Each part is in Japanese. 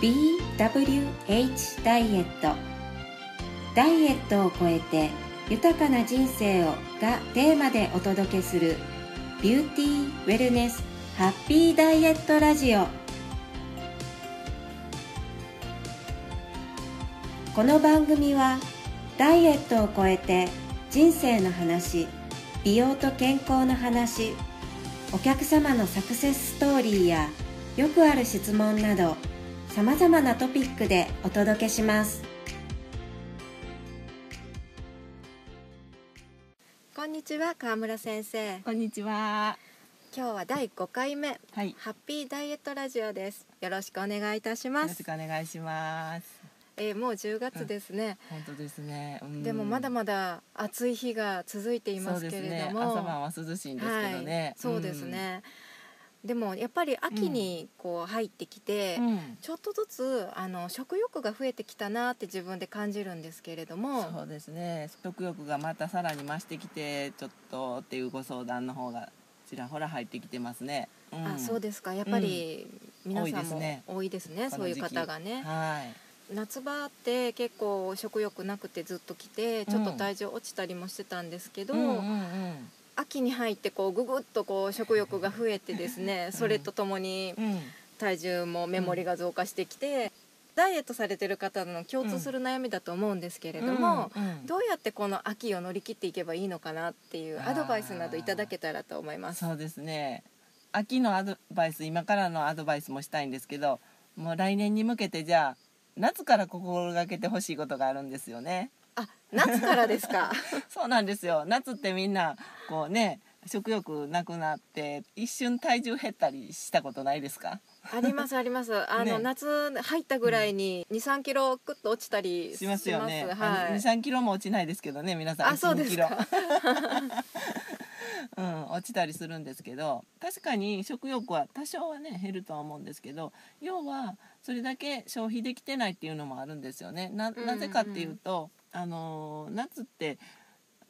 BWH ダイエット。ダイエットを超えて豊かな人生をがテーマでお届けするビューティーウェルネスハッピーダイエットラジオ。この番組はダイエットを超えて人生の話美容と健康の話お客様のサクセスストーリーやよくある質問などさまざまなトピックでお届けしますこんにちは川村先生こんにちは。今日は第5回目はい。ハッピーダイエットラジオですよろしくお願いいたしよますろしくお願いします。えーもう10月ですね、本当ですね。うんでもまだまだ暑い日が続いていますけれども、ね。朝晩は涼しいんですけどね。はい、そうですね、でもやっぱり秋にこう入ってきて、うん。うんちょっとずつあの食欲が増えてきたなって自分で感じるんですけれどもそうですね。食欲がまたさらに増してきて、ちょっとっていうご相談の方がちらほら入ってきてますね。うんあそうですかやっぱり皆さんも多いですね多いですねそういう方がねはい。夏場って結構食欲なくてずっと来てちょっと体重落ちたりもしてたんですけど、うんうんうん。秋に入ってこうぐぐっとこう食欲が増えてですね、それとともにうん。体重もメモリが増加してきて、ダイエットされてる方の共通する悩みだと思うんですけれども、うんうん。どうやってこの秋を乗り切っていけばいいのかなっていうアドバイスなどいただけたらと思います。そうですね。秋のアドバイス今からのアドバイスもしたいんですけどもう来年に向けてじゃあ夏から心がけてほしいことがあるんですよね。あ、夏からですか？そうなんですよ夏ってみんなこうね食欲なくなって一瞬体重減ったりしたことないですか？ありますあります。あの、ね夏入ったぐらいに二三キロクッと落ちたりししますよね、はい。23キロも落ちないですけどね皆さんあ、そう1キロですか。うん、落ちたりするんですけど確かに食欲は多少はね減るとは思うんですけど要はそれだけ消費できてないっていうのもあるんですよね。なぜかっていうと、あのー夏って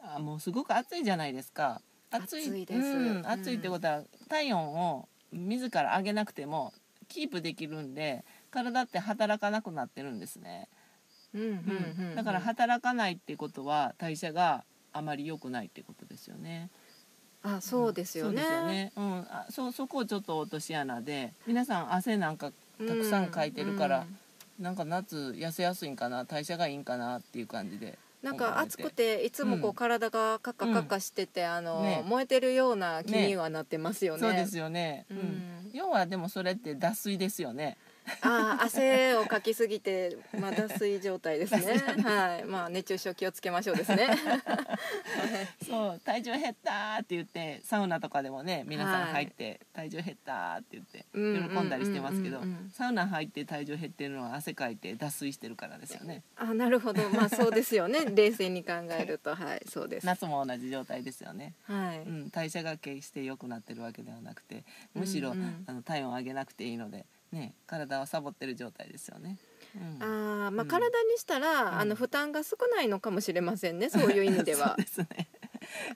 あもうすごく暑いじゃないですか。暑いですうんうん暑いってことは体温を自ら上げなくてもキープできるんで体って働かなくなってるんですね。うんうんうんうん。だから働かないってことは代謝があまり良くないってことですよね。あ、そうですよね。そうですよね。うん、あ、そう、そこをちょっと落とし穴で、皆さん汗なんかたくさんかいてるからうんなんか夏痩せやすいんかな、代謝がいいんかなっていう感じで。なんか暑くていつもこううん体がカッカカッカしてて、あの、ね燃えてるような気にはなってますよね。そうですよね。ううんん。要はでもそれって脱水ですよね。あー汗をかきすぎて、まあ、脱水状態 ですね。はい。まあ熱中症気をつけましょうですね。そう、体重減ったーって言って、サウナとかでもね、皆さんはい。入って、体重減ったーって言って。うん喜んだりしてますけどサウナ入って体重減ってるのは汗かいて脱水してるからですよね。あなるほど。まあそうですよね。冷静に考えると。はい。そうです。夏も同じ状態ですよね。はい、うん、代謝が決して良くなってるわけではなくてむしろ、うんうんあの体温を上げなくていいので、ね、体はサボってる状態ですよね。うん、あーまあうん。体にしたら、ん。あの負担が少ないのかもしれませんねそういう意味では。そうですね。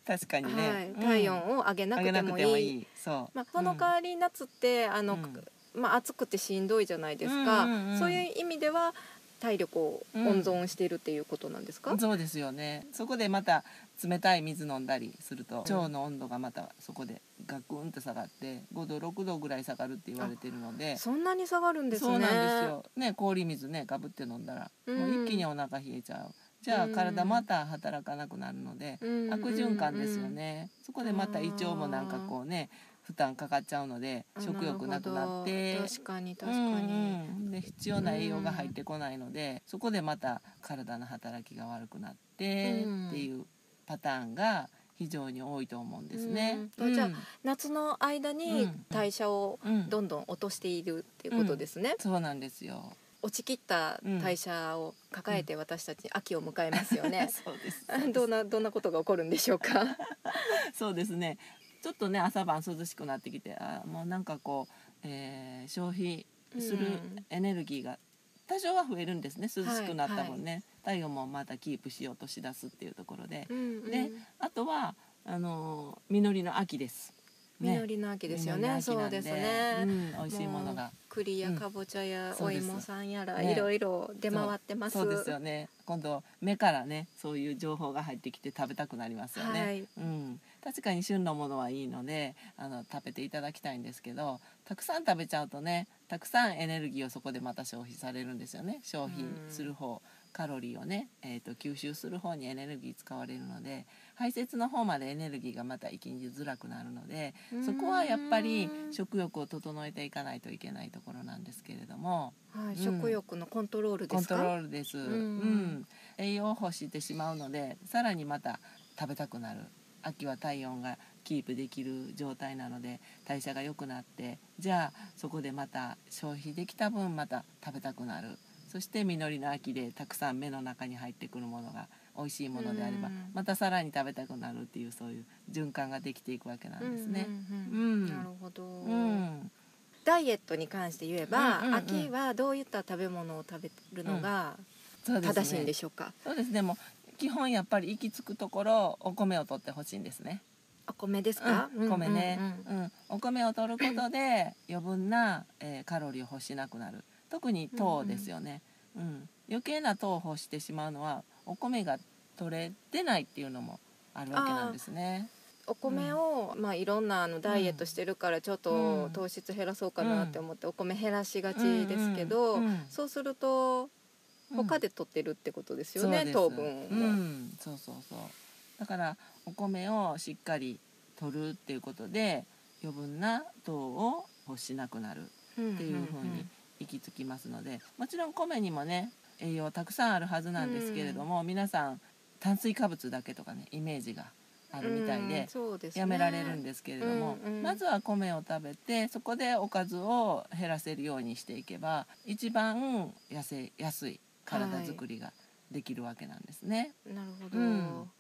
確かにね、はい、うん。体温を上げなくてもいい,、いい。そう、まあ、その代わり夏って、あの、うん。まあ、暑くてしんどいじゃないですか、うんうんうんそういう意味では体力を温存しているっていうことなんですか、うんそうですよね。そこでまた冷たい水飲んだりすると腸の温度がまたそこでガクンと下がって5度6度ぐらい下がるって言われてるので。そんなに下がるんですね。そうなんですよ、ね、氷水ねかぶって飲んだら、うん。もう一気にお腹冷えちゃう。じゃあうん。体また働かなくなるので、うん悪循環ですよね、そこでまた胃腸もなんかこうね負担かかっちゃうのであ食欲なくなって。確かに確かに、うんうん。で必要な栄養が入ってこないので、そこでまた体の働きが悪くなって、うんっていうパターンが非常に多いと思うんですね。うん。じゃあ夏の間うにん。代謝をうん。どんどん落としているっていうことですね、そうなんですよ。落ちきった代謝を抱えて私たち秋を迎えますよね、そうです。どんなどんなことが起こるんでしょうか？そうですね。ちょっとね朝晩涼しくなってきて、あもうなんかこう、えー消費するうん。エネルギーが多少は増えるんですね。涼しくなった分ね、体温もまたキープしようとしだすっていうところで、うんうん。であとはあのー実りの秋です。実りの秋ですよね。そうですね。うん、美味しいものが。栗やかぼちゃやお芋さんやらね。いろいろ出回ってます。そうですよね。今度目からねそういう情報が入ってきて食べたくなりますよね、はい。うん、確かに旬のものはいいのであの食べていただきたいんですけどたくさん食べちゃうとねたくさんエネルギーをそこでまた消費されるんですよね。消費する方、カロリーをね、えー、と吸収する方にエネルギー使われるので排泄の方までエネルギーがまた行きづらくなるのでそこはやっぱりうん食欲を整えていかないといけないところなんですけれども。はい、うん。食欲のコントロールですか？コントロールです、うん。栄養を欲してしまうのでさらにまた食べたくなる。秋は体温がキープできる状態なので代謝が良くなってじゃあそこでまた消費できた分また食べたくなるそして実りの秋でたくさん目の中に入ってくるものが美味しいものであればうん。またさらに食べたくなるっていうそういう循環ができていくわけなんですね。うんうんうん。うん。なるほど、うん。ダイエットに関して言えば、うんうん。うん秋はどういった食べ物を食べるのが正しいんでしょうか？そうですでも基本やっぱり行き着くところお米を取ってほしいんですね。お米ですか？うん、米ね、うんうん。うん。お米を取ることで余分な、えーカロリーを欲しなくなる特に糖ですよね、うん。余計な糖を欲してしまうのはお米が取れてないっていうのもあるわけなんですね。お米を、まあいろんなあのダイエットしてるからちょっうん。と糖質減らそうかなって思ってお米減らしがちですけど、うんうんうん。そうすると他で取ってるってことですよね、糖分を。うん、そうそうそう。だからお米をしっかり取るっていうことで余分な糖を欲しなくなるうんっていう風に行き着きますのでもちろん米にもね栄養たくさんあるはずなんですけれども、皆さん炭水化物だけとかねイメージがあるみたいうんで、そうですね。やめられるんですけれども、うんうん。まずは米を食べてそこでおかずを減らせるようにしていけば一番痩せやすい体づくりができるわけなんですね。なるほど、うん。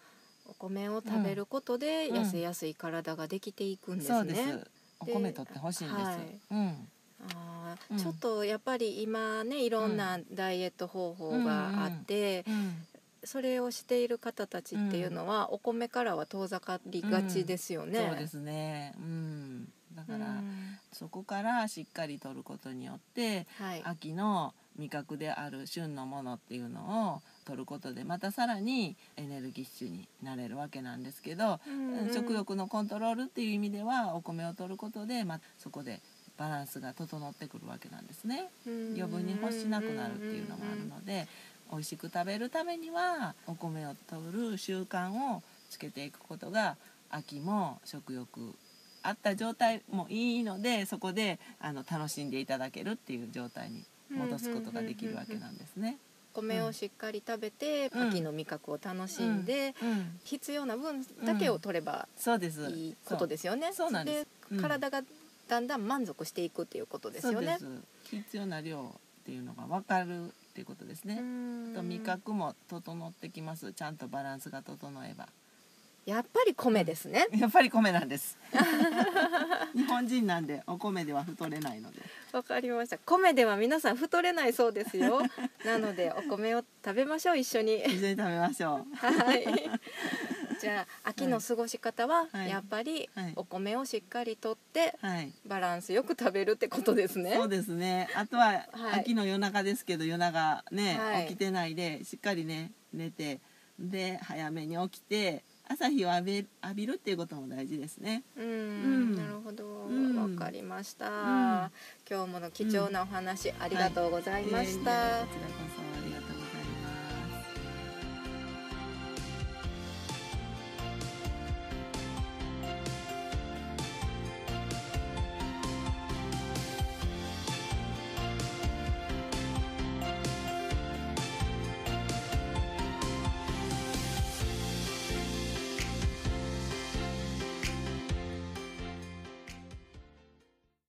お米を食べることでうん。痩せやすい体ができていくんですね。そうです。お米取ってほしいんです。はい。うんあちょっとやっぱり今ねいろんなダイエット方法があって、うん。それをしている方たちっていうのは、お米からは遠ざかりがちですよね。そうですね。うん。だから、うん。そこからしっかり取ることによってはい。秋の味覚である旬のものっていうのを取ることでまたさらにエネルギッシュになれるわけなんですけど、うん。食欲のコントロールっていう意味ではお米を取ることで、まあ、そこでバランスが整ってくるわけなんですね。余分に欲しなくなるっていうのもあるので美味しく食べるためにはお米を取る習慣をつけていくことが秋も食欲あった状態もいいのでそこであの楽しんでいただけるっていう状態に戻すことができるわけなんですね。米をしっかり食べて、うん。秋の味覚を楽しんで、うん、必要な分だけを取ればそうです。いいことですよね。そう。そうなんで体がだんだん満足していくっていうことですよね。必要な量っていうのが分かるっていうことですね。うんと味覚も整ってきます。ちゃんとバランスが整えば。やっぱり米ですね。やっぱり米なんです。日本人なんでお米では太れないので。わかりました。米では皆さん太れないそうですよ。なのでお米を食べましょう一緒に。一緒に食べましょう。はい。じゃあ秋の過ごし方ははい。やっぱりはい。お米をしっかりとってはい。バランスよく食べるってことですね。そう。ですね。あとは、はい。秋の夜中ですけど夜中ね、はい。起きてないでしっかりね寝てで早めに起きて朝日を浴び浴びるっていうことも大事ですね。ううん。ん、なるほど、ん。わかりました、ん。今日もの貴重なお話、ありがとうございました。いえいえこちらこそあり